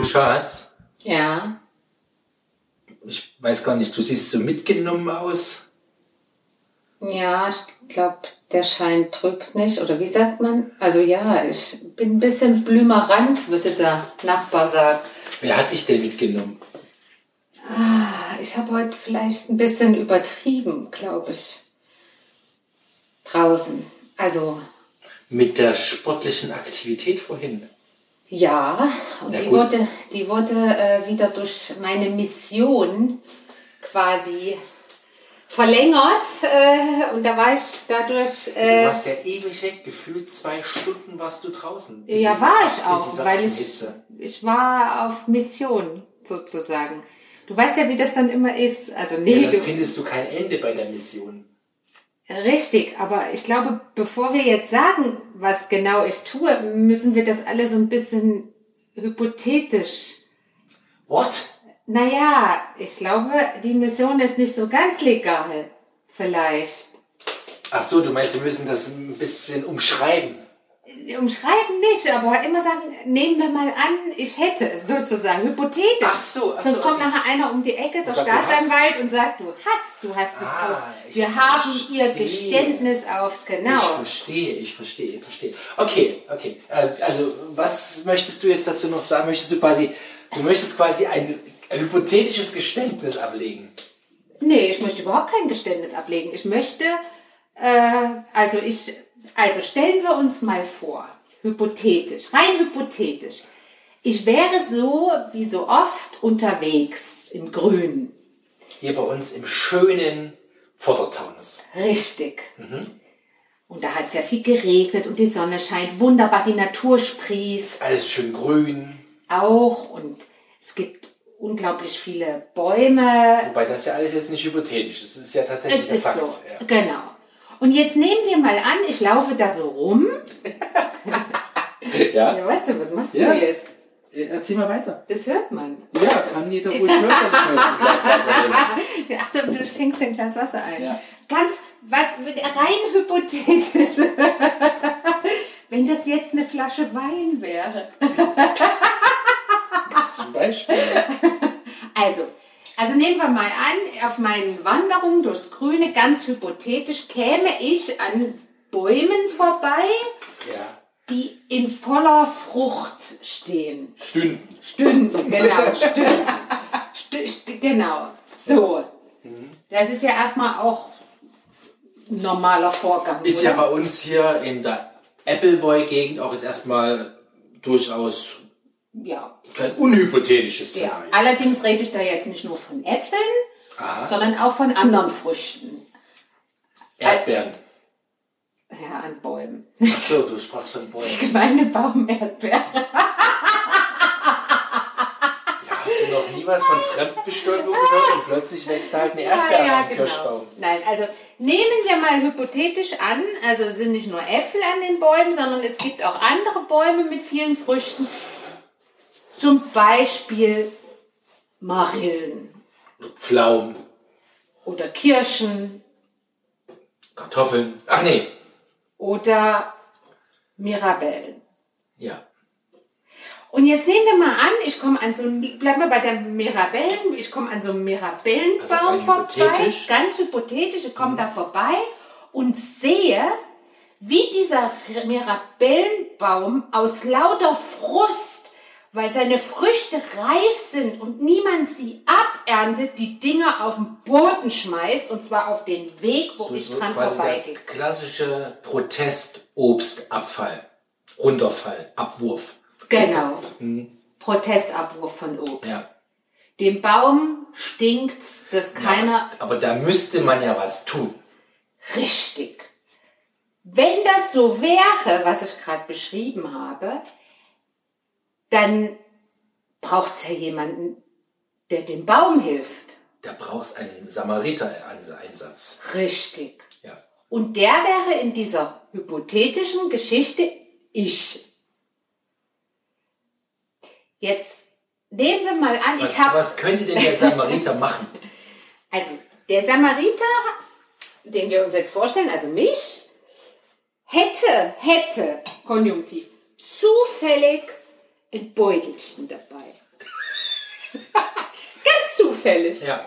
Du Schatz, Ja. ich weiß gar nicht, du siehst so mitgenommen aus. Ja, ich glaube, der Schein drückt nicht. Oder wie sagt man? Also ja, ich bin ein bisschen blümerant, würde der Nachbar sagen. Wer hat dich denn mitgenommen? Ich habe heute vielleicht ein bisschen übertrieben, glaube ich. Draußen. Also Mit der sportlichen Aktivität vorhin. Ja, und die wurde, die wurde äh, wieder durch meine Mission quasi verlängert. Äh, und da war ich dadurch... Du Äh, warst ja ewig weg, gefühlt zwei Stunden warst du draußen. Ja, dieser- war ich auch, weil ich, ich war auf Mission sozusagen. Du weißt ja, wie das dann immer ist. Also nee, Ja, dann du, findest du kein Ende bei der Mission. Richtig, aber ich glaube, bevor wir jetzt sagen, was genau ich tue, müssen wir das alles so ein bisschen hypothetisch. What? Naja, ich glaube, die Mission ist nicht so ganz legal. Vielleicht. Ach so, du meinst, wir müssen das ein bisschen umschreiben. Umschreiben nicht, aber immer sagen, nehmen wir mal an, ich hätte, sozusagen, hypothetisch. Ach so, ach Sonst so, kommt okay. nachher einer um die Ecke, der sagt, Staatsanwalt, und sagt, du hast, du hast es Ah, auch. ich Wir haben ihr verstehe. Geständnis auf, Ich genau. verstehe, ich verstehe, ich verstehe. Okay, okay. Äh, Also, was möchtest du jetzt dazu noch sagen? Möchtest du quasi, du möchtest quasi ein hypothetisches Geständnis ablegen? Nee, ich möchte überhaupt kein Geständnis ablegen. Ich möchte, äh, also ich, also stellen wir uns mal vor, hypothetisch, rein hypothetisch. Ich wäre so wie so oft unterwegs im Grünen. Hier bei uns im schönen Vordertaunus. Richtig. Und da hat es ja viel geregnet und die Sonne scheint wunderbar, die Natur sprießt Alles schön grün. auch und es gibt unglaublich viele Bäume. Wobei das ja alles jetzt nicht hypothetisch ist. Es ist ja tatsächlich Es ist Fakt. so, Ja. genau. Und jetzt nehmen wir mal an, ich laufe da so rum. Ja? Ja, weißt du, was machst Ja. du jetzt? Erzähl mal weiter. Das hört man. Ja, kann jeder ruhig hören, dass ich mir Glas Wasser nehme. Ach, du, du schenkst ein Glas Wasser ein. Ja. Ganz, was, rein hypothetisch. Wenn das jetzt eine Flasche Wein wäre. Zum Beispiel. Also, also nehmen wir mal an, auf meinen Wanderungen durchs Grüne, ganz hypothetisch, käme ich an Bäumen vorbei, Ja. die in voller Frucht stehen. Stunden. Stünden, genau, Stünden. Stü st genau, so. Das ist ja erstmal auch ein normaler Vorgang. Ist oder? ja bei uns hier in der Appleboy-Gegend auch jetzt erstmal durchaus ja. kein unhypothetisches ja. Szenario. Allerdings rede ich da jetzt nicht nur von Äpfeln, sondern auch von anderen Früchten. Erdbeeren. Ja, an Bäumen. Achso, du sprachst von Bäumen. Meine Baumerdbeere. Ja, hast du noch nie was von Fremdbestäubung gehört und plötzlich wächst da halt eine Erdbeere am Kirschbaum. Nein, also nehmen wir mal hypothetisch an, also es sind nicht nur Äpfel an den Bäumen, sondern es gibt auch andere Bäume mit vielen Früchten. Zum Beispiel Marillen Pflaumen, oder Kirschen Kartoffeln. Ach nee. oder Mirabellen. Ja. Und jetzt nehmen wir mal an, ich komme an so bleiben wir bei der Mirabellen, ich komme an so einem Mirabellenbaum Also vorbei, hypothetisch. ganz hypothetisch, ich komme da vorbei und sehe, wie dieser Mirabellenbaum aus lauter Frust, weil seine Früchte reif sind und niemand sie aberntet, die Dinger auf den Boden schmeißt, und zwar auf den Weg, wo ich dran quasi vorbeigehe. klassische Protestobstabfall. Runterfall, Abwurf. Genau. Protestabwurf von Obst. Ja. Dem Baum stinkt's, dass keiner Aber da müsste man ja was tun. richtig. Wenn das so wäre, was ich gerade beschrieben habe, dann braucht's ja jemanden, der dem Baum hilft. Da brauchst einen Samariter-Einsatz. Richtig. Ja. Und der wäre in dieser hypothetischen Geschichte ich. Jetzt nehmen wir mal an, Was, ich habe was könnte denn der Samariter machen? Also, der Samariter, den wir uns jetzt vorstellen, also mich, hätte, hätte, konjunktiv, zufällig ein Beutelchen dabei. zufällig. Ja.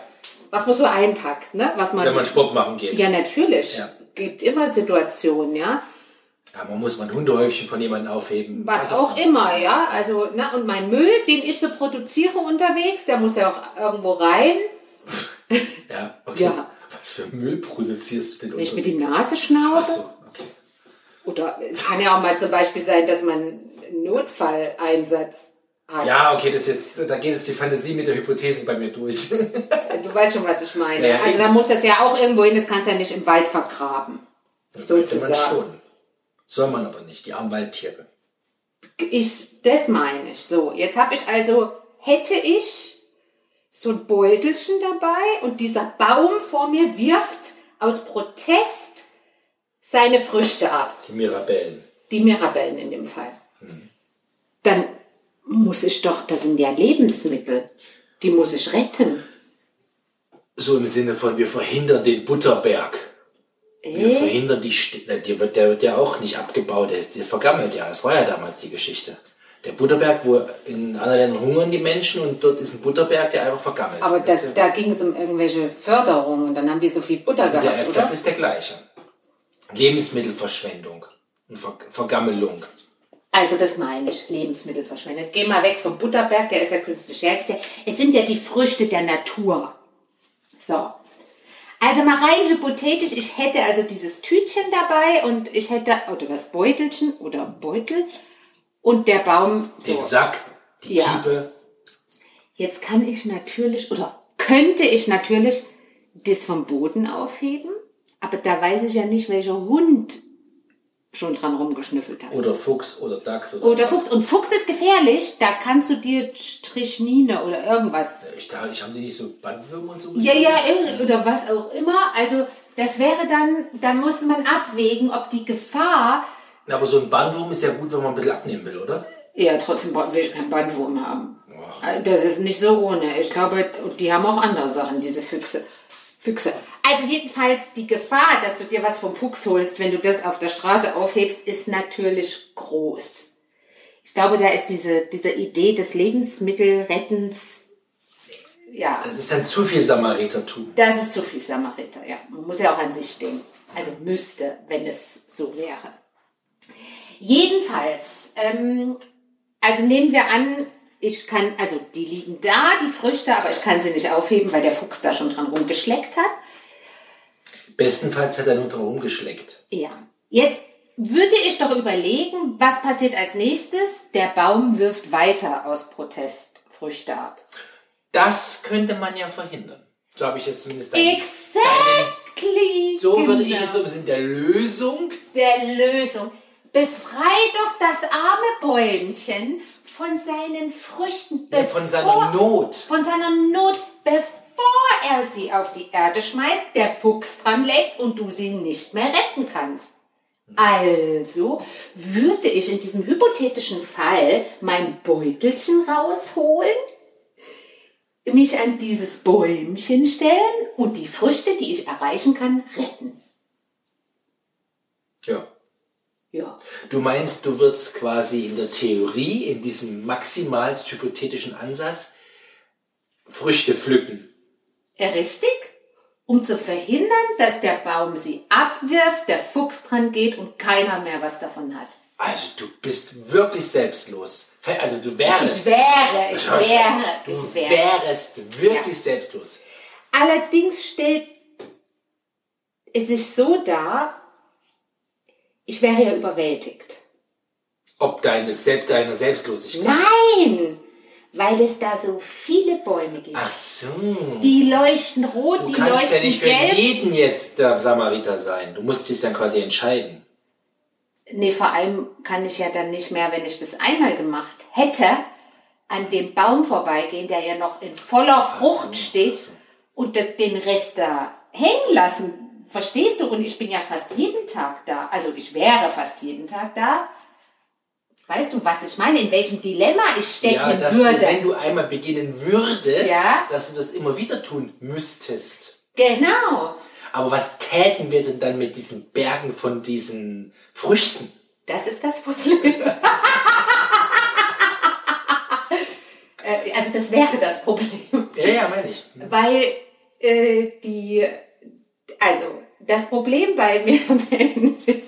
Was man so einpackt, ne? Was man, Wenn man Sport machen geht. ja, natürlich. Ja. Gibt immer Situationen, ja. Ja, man muss mal ein Hundehäufchen von jemandem aufheben. Was Also, auch immer, ja. Also, na, und mein Müll, den ich so produziere unterwegs, der muss ja auch irgendwo rein. Ja, okay. Ja. Was für Müll produzierst du denn? Wenn ich mit die Nase schnauze. Oder es kann ja auch mal zum Beispiel sein, dass man einen Notfalleinsatz hat. Ja, okay, das jetzt, da geht jetzt die Fantasie mit der Hypothese bei mir durch. Du weißt schon, was ich meine. Ja, also da muss das ja auch irgendwo hin, das kannst du ja nicht im Wald vergraben. Könnte man Sozusagen. schon. Soll man aber nicht, die armen Waldtiere. Ich, das meine ich. So, jetzt habe ich also, hätte ich so ein Beutelchen dabei und dieser Baum vor mir wirft aus Protest seine Früchte ab. Die Mirabellen. Die Mirabellen in dem Fall. Dann muss ich doch, das sind ja Lebensmittel, die muss ich retten. So im Sinne von, wir verhindern den Butterberg. Wir Äh? verhindern die, der, wird, der wird ja auch nicht abgebaut, der, der vergammelt ja. Das war ja damals die Geschichte. Der Butterberg, wo in anderen Ländern hungern die Menschen und dort ist ein Butterberg, der einfach vergammelt. Aber Das da ging es um irgendwelche Förderungen und dann haben die so viel Butter der gehabt, Effekt oder? ist der gleiche. Lebensmittelverschwendung und Ver Vergammelung. Also das meine ich, Lebensmittelverschwendung. Geh mal weg vom Butterberg, der ist ja künstlich hergestellt. Es sind ja die Früchte der Natur. So. Also mal rein hypothetisch, ich hätte also dieses Tütchen dabei und ich hätte, oder das Beutelchen oder Beutel und der Baum Den so. Sack, die Ja. Kiepe. Jetzt kann ich natürlich, oder könnte ich natürlich das vom Boden aufheben, aber da weiß ich ja nicht, welcher Hund schon dran rumgeschnüffelt hat. Oder Fuchs oder Dachs oder. Oder Fuchs. Und Fuchs ist gefährlich, da kannst du dir Strichnie oder irgendwas. Ich, da, ich, haben die nicht so Bandwürmer und so? Ja, ja, oder was auch immer. Also, das wäre dann, da muss man abwägen, ob die Gefahr, Na, Aber so ein Bandwurm ist ja gut, wenn man ein bisschen abnehmen will, oder? ja, trotzdem will ich keinen Bandwurm haben. Das ist nicht so ohne. Ich glaube, die haben auch andere Sachen, diese Füchse. Füchse. Also jedenfalls die Gefahr, dass du dir was vom Fuchs holst, wenn du das auf der Straße aufhebst, ist natürlich groß. Ich glaube, da ist diese, diese Idee des Lebensmittelrettens, ja, Das ist dann zu viel Samaritertum. das ist zu viel Samariter, ja. Man muss ja auch an sich denken. Also müsste, wenn es so wäre. Jedenfalls, ähm, also nehmen wir an, ich kann, also die liegen da, die Früchte, aber ich kann sie nicht aufheben, weil der Fuchs da schon dran rumgeschleckt hat. Bestenfalls hat er nur dran rumgeschleckt. Ja. Jetzt würde ich doch überlegen, was passiert als nächstes? Der Baum wirft weiter aus Protest Früchte ab. Das könnte man ja verhindern. So habe ich jetzt zumindest Exactly. So würde ich jetzt so in der Lösung. der Lösung. Befrei doch das arme Bäumchen von seinen Früchten, Ja, von seiner Not. Von seiner Not, bevor er sie auf die Erde schmeißt, der Fuchs dran legt und du sie nicht mehr retten kannst. Also würde ich in diesem hypothetischen Fall mein Beutelchen rausholen, mich an dieses Bäumchen stellen und die Früchte, die ich erreichen kann, retten. Ja. Ja. Du meinst, du würdest quasi in der Theorie, in diesem maximal hypothetischen Ansatz, Früchte pflücken. Richtig? Um zu verhindern, dass der Baum sie abwirft, der Fuchs dran geht und keiner mehr was davon hat. Also du bist wirklich selbstlos. Also du wärst. Ich wäre, ich wäre, Du ich wäre. wärst wirklich Ja. selbstlos. Allerdings stellt es sich so dar, ich wäre ja überwältigt. Ob deine, selbst, deiner Selbstlosigkeit. Nein! Weil es da so viele Bäume gibt. Ach so. Die leuchten rot, Du die kannst ja leuchten nicht für gelb. jeden jetzt der Samariter sein. Du musst dich dann quasi entscheiden. Nee, vor allem kann ich ja dann nicht mehr, wenn ich das einmal gemacht hätte, an dem Baum vorbeigehen, der ja noch in voller Frucht steht und das, den Rest da hängen lassen. Verstehst du? Und ich bin ja fast jeden Tag da. Also ich wäre fast jeden Tag da. Weißt du, was ich meine? In welchem Dilemma ich stecken Ja, dass würde? du, wenn du einmal beginnen würdest, Ja. dass du das immer wieder tun müsstest. genau. Aber was täten wir denn dann mit diesen Bergen von diesen Früchten? Das ist das Problem. Äh, also das wäre das Problem. Ja, ja, meine ich. Weil Weil äh, die, also das Problem bei Mirabellen ist,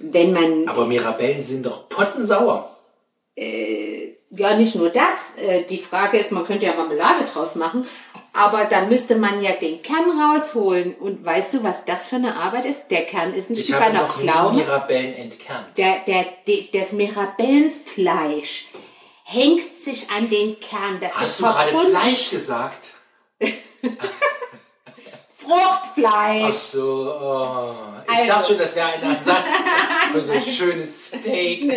wenn man, Aber Mirabellen sind doch pottensauer. ja nicht nur das, äh, die Frage ist, man könnte ja Marmelade draus machen, aber da müsste man ja den Kern rausholen. Und weißt du, was das für eine Arbeit ist? Der Kern ist nicht Ich habe noch Pflaume. Mirabellen entkernt. Der, der, die, das Mirabellenfleisch hängt sich an den Kern. Das ist Hast du gerade Fleisch gesagt? Fruchtfleisch. Ach so, oh. Ich Also. dachte schon, das wäre ein Ersatz für so ein schönes Steak.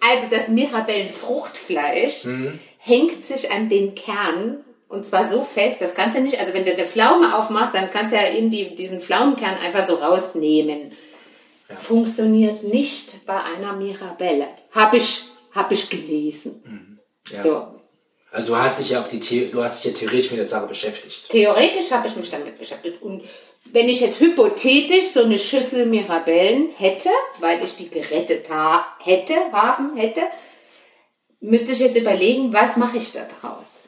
Also das Mirabellenfruchtfleisch Mhm. hängt sich an den Kern und zwar so fest, das kannst du nicht, also wenn du eine Pflaume aufmachst, dann kannst du ja in die, diesen Pflaumenkern einfach so rausnehmen. Funktioniert nicht bei einer Mirabelle. Habe ich, hab ich gelesen. Mhm. Ja. So. Also du hast dich ja auf die The du hast dich ja theoretisch mit der Sache beschäftigt. Theoretisch habe ich mich damit beschäftigt. Und wenn ich jetzt hypothetisch so eine Schüssel Mirabellen hätte, weil ich die gerettet ha hätte, haben hätte, müsste ich jetzt überlegen, was mache ich da draus?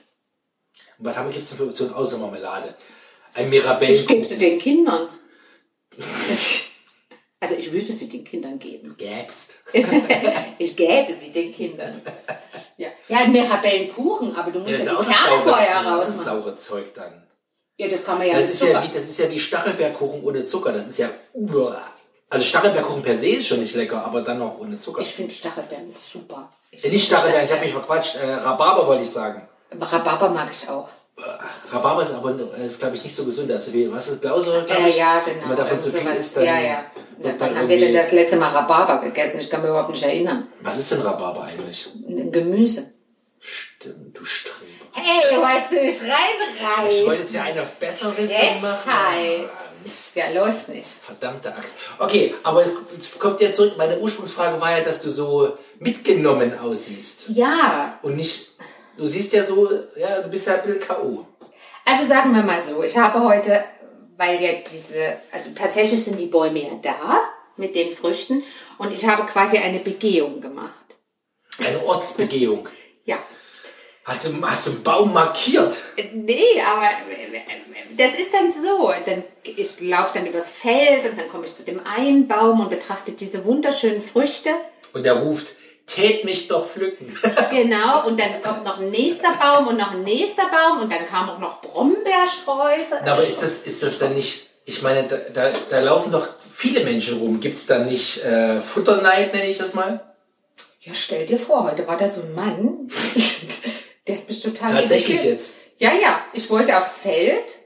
Und was haben wir jetzt für Optionen außer Marmelade? Ein Ich Mirabellen gebe sie den Kindern. Also ich würde sie den Kindern geben. gäbst. Ich gäbe sie den Kindern. Ja, ja Mirabellenkuchen, aber du musst Ja, ja, die Kerne saure, vorher das ist saure Zeug dann. Ja, das kann man ja Das ist ja, wie, das ist ja wie Stachelbeerkuchen ohne Zucker. Das ist ja. uah. Also Stachelbeerkuchen per se ist schon nicht lecker, aber dann noch ohne Zucker. Ich finde Stachelbeeren super. Ich Äh, nicht find Stachelbeeren, ich habe mich verquatscht. Äh, Rhabarber wollte ich sagen. Rhabarber mag ich auch. Rhabarber ist aber, äh, ist, glaube ich, nicht so gesund. Ist wie, was ist Blausäure, glaube Ja, ich. ja, genau. Wenn man davon Also zu viel sowas- isst, dann. ja, ja. ja wann man haben wir denn das letzte Mal Rhabarber gegessen? Ich kann mich überhaupt nicht erinnern. Was ist denn Rhabarber eigentlich? Ein Gemüse. Stimmt, du Streber. Hey, wolltest du mich Ich wollte reinreißen? jetzt ja einen auf Frechheit. machen. Ja, läuft nicht. Verdammte Axt. Okay, aber kommt ja zurück. Meine Ursprungsfrage war ja, dass du so mitgenommen aussiehst. Ja, Und nicht, du siehst ja so, ja, du bist ja ein bisschen K.O. also sagen wir mal so, ich habe heute, weil ja diese, also tatsächlich sind die Bäume ja da mit den Früchten und ich habe quasi eine Begehung gemacht. Eine Ortsbegehung. Ja. Hast du, hast du einen Baum markiert? Nee, aber das ist dann so. Dann, ich laufe dann übers Feld und dann komme ich zu dem einen Baum und betrachte diese wunderschönen Früchte. Und er ruft, tät mich doch pflücken. Genau, und dann kommt noch ein nächster Baum und noch ein nächster Baum und dann kamen auch noch Brombeersträuße. Na, aber ist das, ist das dann nicht, ich meine, da, da, da laufen doch viele Menschen rum. Gibt es da nicht äh, Futterneid, nenne ich das mal? Ja, stell dir vor, heute war da so ein Mann, der hat mich total Tatsächlich irritiert. jetzt? Ja, ja, ich wollte aufs Feld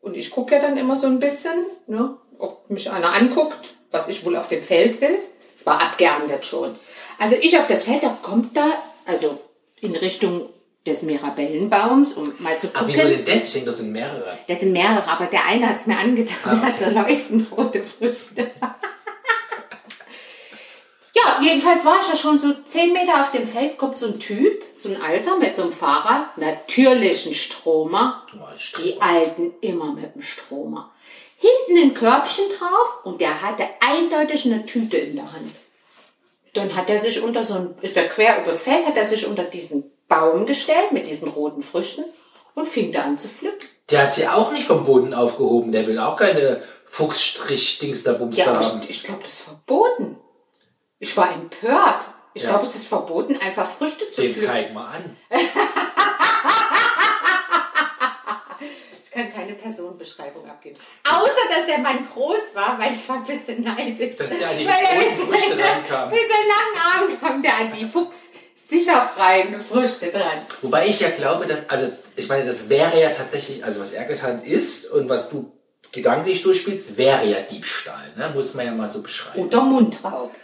und ich gucke ja dann immer so ein bisschen, ne, ob mich einer anguckt, was ich wohl auf dem Feld will. Es war abgeerntet schon. Also ich auf das Feld, da kommt da, also in Richtung des Mirabellenbaums, um mal zu Ach, gucken. wieso denn das? Ich denke, das sind mehrere. Das sind mehrere, aber der eine hat es mir angetan, Ah, der hat so leuchtend rote Früchte. ja, jedenfalls war ich ja schon so zehn Meter auf dem Feld, kommt so ein Typ, so ein Alter mit so einem Fahrrad, natürlichen Stromer. Oh, ich Die Alten immer mit dem Stromer. Hinten ein Körbchen drauf und der hatte eindeutig eine Tüte in der Hand. Dann hat er sich unter so ein, ist er quer übers Feld, hat er sich unter diesen Baum gestellt mit diesen roten Früchten und fing da an zu pflücken. Der hat sie auch nicht vom Boden aufgehoben. Der will auch keine Fuchsstrich-Dings da Bums Ja, haben. ich, ich glaube, das ist verboten. Ich war empört. Ich Ja. glaube, es ist verboten, einfach Früchte zu Den pflücken. zeig mal an. Ich kann keine Personenbeschreibung abgeben. Außer, dass der Mann groß war, weil ich war ein bisschen neidisch. Dass der an die Weil großen mit Früchte seinen- rankam. Mit seinen langen Armen kam der an die Fuchs sicher freien Früchte dran. Wobei ich ja glaube, dass, also ich meine, das wäre ja tatsächlich, also was er getan ist und was du gedanklich durchspielst, wäre ja Diebstahl, ne? muss man ja mal so beschreiben. Oder Mundraub.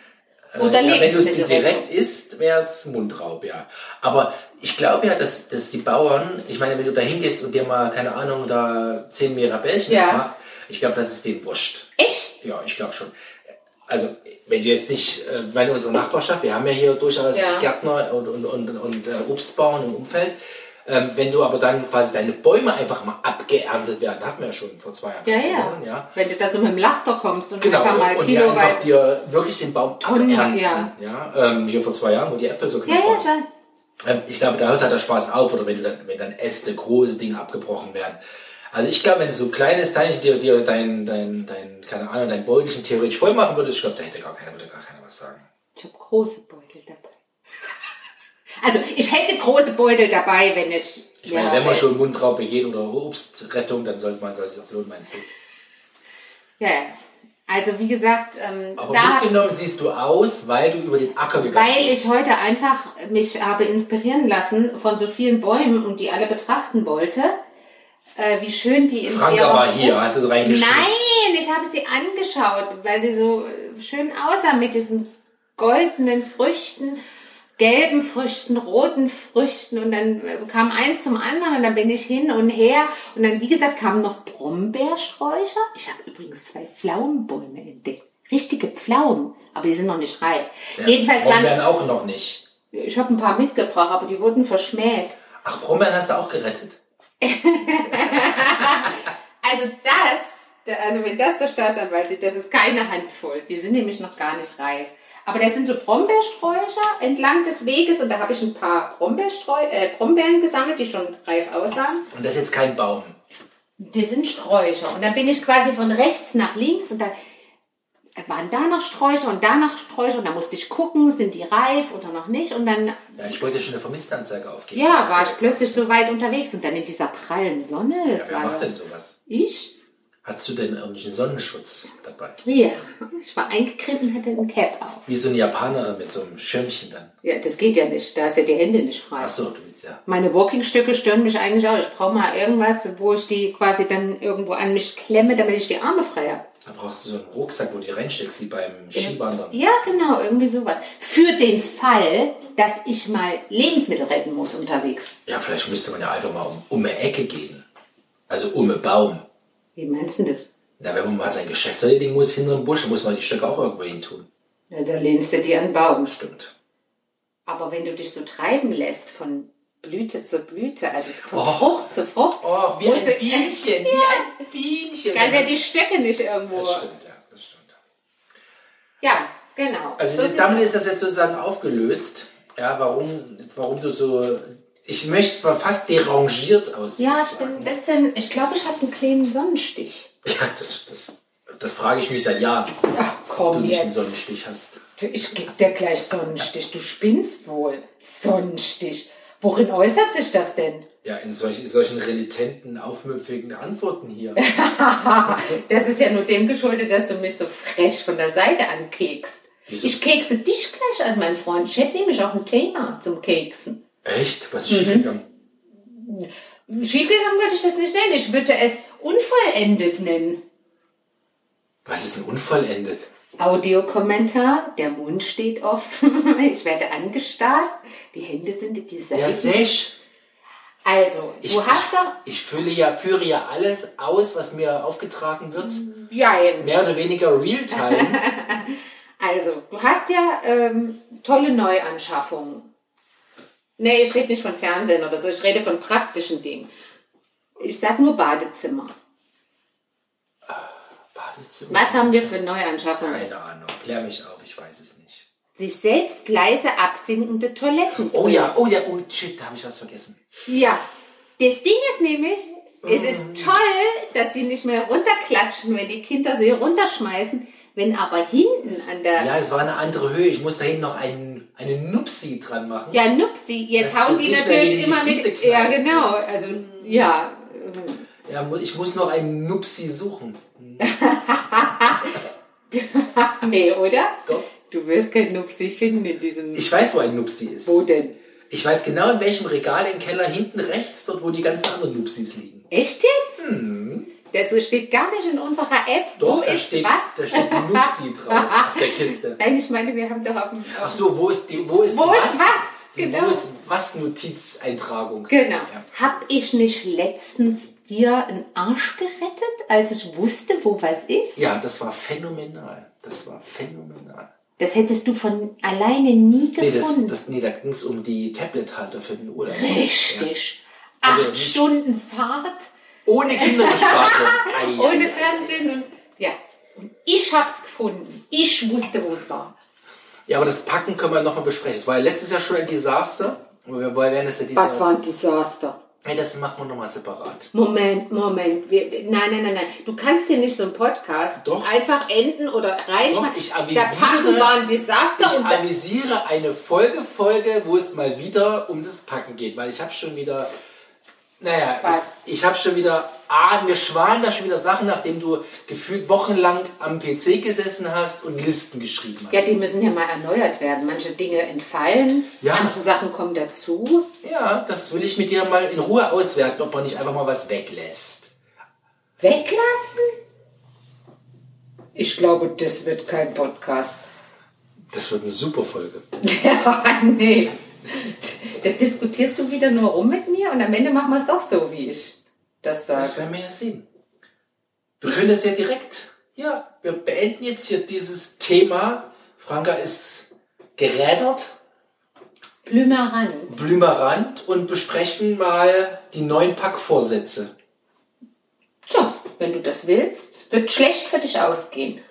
Oder Äh, ja, wenn du es Lebensmittelrettung. direkt isst, wäre es Mundraub, ja. Aber ich glaube ja, dass, dass die Bauern, ich meine, wenn du da hingehst und dir mal, keine Ahnung, da zehn Mirabellchen Ja. machst, ich glaube, das ist denen wurscht. Echt? Ja, ich glaube schon. Also, wenn du jetzt nicht, äh, weil unsere Nachbarschaft, wir haben ja hier durchaus Ja. Gärtner und, und, und, und äh, Obstbauern im Umfeld. Ähm, wenn du aber dann quasi deine Bäume einfach mal abgeerntet werden, hatten wir ja schon vor zwei Jahren. Ja, ja. ja. Wenn du da so mit dem Laster kommst und Genau, einfach mal und kiloweise... einfach dir wirklich den Baum abernten. ja. ja ähm, hier vor zwei Jahren, wo die Äpfel so Ja, knapp ja, waren. schon. Ähm, ich glaube, da hört halt der Spaß auf, oder wenn, dann, wenn dann Äste, große Dinge abgebrochen werden. Also ich glaube, wenn du so ein kleines Teilchen dir, dir dein, dein, dein, keine Ahnung, dein Beutelchen theoretisch voll machen würdest, ich glaube, da hätte gar keiner, würde gar keiner was sagen. Ich habe große Beutel dabei. Also ich hätte große Beutel dabei, wenn ich. Ich meine, ja, wenn man schon Mundraub geht oder Obstrettung, dann sollte man es auch lohnen, meinst du? Ja, also wie gesagt, ähm, Aber da, mitgenommen siehst du aus, weil du über den Acker gegangen weil bist. ich heute einfach mich habe inspirieren lassen von so vielen Bäumen und die alle betrachten wollte, äh, wie schön die in Franka ihrer war hier, hast du reingeschnitzt. Nein, ich habe sie angeschaut, weil sie so äh, schön aussah mit diesen goldenen Früchten, gelben Früchten, roten Früchten und dann äh, kam eins zum anderen und dann bin ich hin und her und dann, wie gesagt, kamen noch Brombeersträucher. Ich habe übrigens zwei Pflaumenbäume entdeckt. Richtige Pflaumen, aber die sind noch nicht reif. Jedenfalls Brombeeren waren, auch noch nicht. ich habe ein paar mitgebracht, aber die wurden verschmäht. Ach, Brombeeren hast du auch gerettet. Also das, also wenn das der Staatsanwalt sieht, das ist keine Handvoll. Die sind nämlich noch gar nicht reif. Aber das sind so Brombeersträucher entlang des Weges und da habe ich ein paar Brombeerstreu äh, Brombeeren gesammelt, die schon reif aussahen. Und das ist jetzt kein Baum. Die sind Sträucher. Und dann bin ich quasi von rechts nach links und da waren da noch Sträucher und da noch Sträucher und da musste ich gucken, sind die reif oder noch nicht. Und dann, Ja, ich wollte schon eine Vermisstenanzeige aufgeben. ja, war ich plötzlich so weit unterwegs und dann in dieser prallen Sonne. Ja, wer war macht denn sowas? ich. Hast du denn irgendwelchen Sonnenschutz dabei? Ja, ich war eingecremt und hatte ein Cap auf. Wie so eine Japanerin mit so einem Schirmchen dann. Ja, das geht ja nicht. Da ist ja die Hände nicht frei. Ach so, du willst ja. Meine Walkingstücke stören mich eigentlich auch. Ich brauche mal irgendwas, wo ich die quasi dann irgendwo an mich klemme, damit ich die Arme frei habe. Da brauchst du so einen Rucksack, wo du die reinsteckst, wie beim Skiwandern. Ja, genau, irgendwie sowas. Für den Fall, dass ich mal Lebensmittel retten muss unterwegs. Ja, vielleicht müsste man ja einfach mal um, um eine Ecke gehen. Also um einen Baum. Wie meinst du das? Na, wenn man mal sein Geschäft erledigen muss, hinter dem Busch, muss man die Stöcke auch irgendwo hin tun. Na, da lehnst du dir an den Baum. Stimmt. Aber wenn du dich so treiben lässt von Blüte zu Blüte, also von Oh. Frucht zu Frucht, Oh, wie ein Bienchen, Bienchen. Da sind ja die Stöcke nicht irgendwo. Das stimmt, ja, das stimmt. Ja, genau. Also So damit ist das jetzt sozusagen aufgelöst. Ja, warum, warum du so, ich möchte mal fast derangiert aus. Ja, ich bin ein bisschen, ich glaube, ich habe einen kleinen Sonnenstich. Ja, das, das, das frage ich mich seit Jahren, Ach ob du komm nicht einen. Sonnenstich hast. Du, Ich geb dir gleich Sonnenstich. Du spinnst wohl. Sonnenstich. Worin äußert sich das denn? Ja, in solchen, solchen renitenten, aufmüpfigen Antworten hier. Das ist ja nur dem geschuldet, dass du mich so frech von der Seite ankekst. Wieso? Ich kekse dich gleich an, mein Freund. Ich hätte nämlich auch ein Thema zum Keksen. Echt? Was ist Mhm. schiefgegangen? Schiefgegangen würde ich das nicht nennen. Ich würde es unvollendet nennen. Was ist ein unvollendet? Audiokommentar, der Mund steht offen, ich werde angestarrt, die Hände sind in die Seiten. Ja, sech. Also, Ich, du hast doch... ich, ich fülle ja, führe ja alles aus, was mir aufgetragen wird. Jein. Mehr oder weniger real-time. Also, du hast ja ähm, tolle Neuanschaffungen. Nee, ich rede nicht von Fernsehen oder so, ich rede von praktischen Dingen. Ich sag nur Badezimmer. Badezimmer. Was haben wir für Neuanschaffungen? Keine Ahnung. Klär mich auf, ich weiß es nicht. Sich selbst leise absinkende Toiletten. Oh ja, oh ja, oh shit, da habe ich was vergessen. Ja. Das Ding ist nämlich, es ist toll, dass die nicht mehr runterklatschen, wenn die Kinder sie runterschmeißen. Wenn aber hinten an der Ja, es war eine andere Höhe. Ich muss da hinten noch einen, eine Nupsi dran machen. Ja, Nupsi, jetzt Das hauen die natürlich die immer Füße mit. Ja, genau. Also, ja. Ja, ich muss noch einen Nupsi suchen. Nee, oder? Doch. Du wirst kein Nupsi finden in diesem. Ich weiß, wo ein Nupsi ist. Wo denn? Ich weiß genau, in welchem Regal im Keller hinten rechts, dort wo die ganzen anderen Nupsis liegen. Echt jetzt? Das steht gar nicht in unserer App. Hm. Doch, wo da ist steht, was? da steht Nupsi drauf auf der Kiste. Nein, ich meine, wir haben doch auf dem. Ach so, wo ist die, wo ist Wo was? ist was? Genau. Wo ist was Notizeintragung? Genau. Ja. Hab ich nicht letztens dir einen Arsch gerettet, als ich wusste, wo was ist? Ja, das war phänomenal. Das war phänomenal. Das hättest du von alleine nie Nee, das, gefunden. das, nee da ging es um die Tablet-Halter für den Urlaub. Richtig. Ja. Also Acht Stunden Fahrt. Ohne Kinderbespaßung. Ohne. Fernsehen und ja. Und ich hab's gefunden. Ich wusste, wo es war. Ja, aber das Packen können wir nochmal besprechen. Es war ja letztes Jahr schon ein Desaster. Wir werden es ja Was war ein Desaster? Hey, das machen wir nochmal separat. Moment, Moment. Wir, nein, nein, nein, nein. Du kannst hier nicht so einen Podcast Doch. einfach enden oder reinschreiben. Doch, ich Der avisiere- Packen war ein Desaster Ich und avisiere eine Folge, Folge, wo es mal wieder um das Packen geht, weil ich habe schon wieder, naja, Was? ich, ich habe schon wieder, ah, mir schwaren da schon wieder Sachen, nachdem du gefühlt wochenlang am PC gesessen hast und Listen geschrieben hast. ja, die müssen ja mal erneuert werden. Manche Dinge entfallen, Ja. andere Sachen kommen dazu. Ja, das will ich mit dir mal in Ruhe auswerten, ob man nicht einfach mal was weglässt. Weglassen? Ich glaube, das wird kein Podcast. Das wird eine super Folge. Ja, nee. Da diskutierst du wieder nur rum mit mir und am Ende machen wir es doch so, wie ich das Das sage. werden wir ja sehen. Wir können das ja direkt, ja, wir beenden jetzt hier dieses Thema. Franka ist gerädert, Blümerand. blümerant und besprechen mal die neuen Packvorsätze. Tja, wenn du das willst, wird schlecht für dich ausgehen.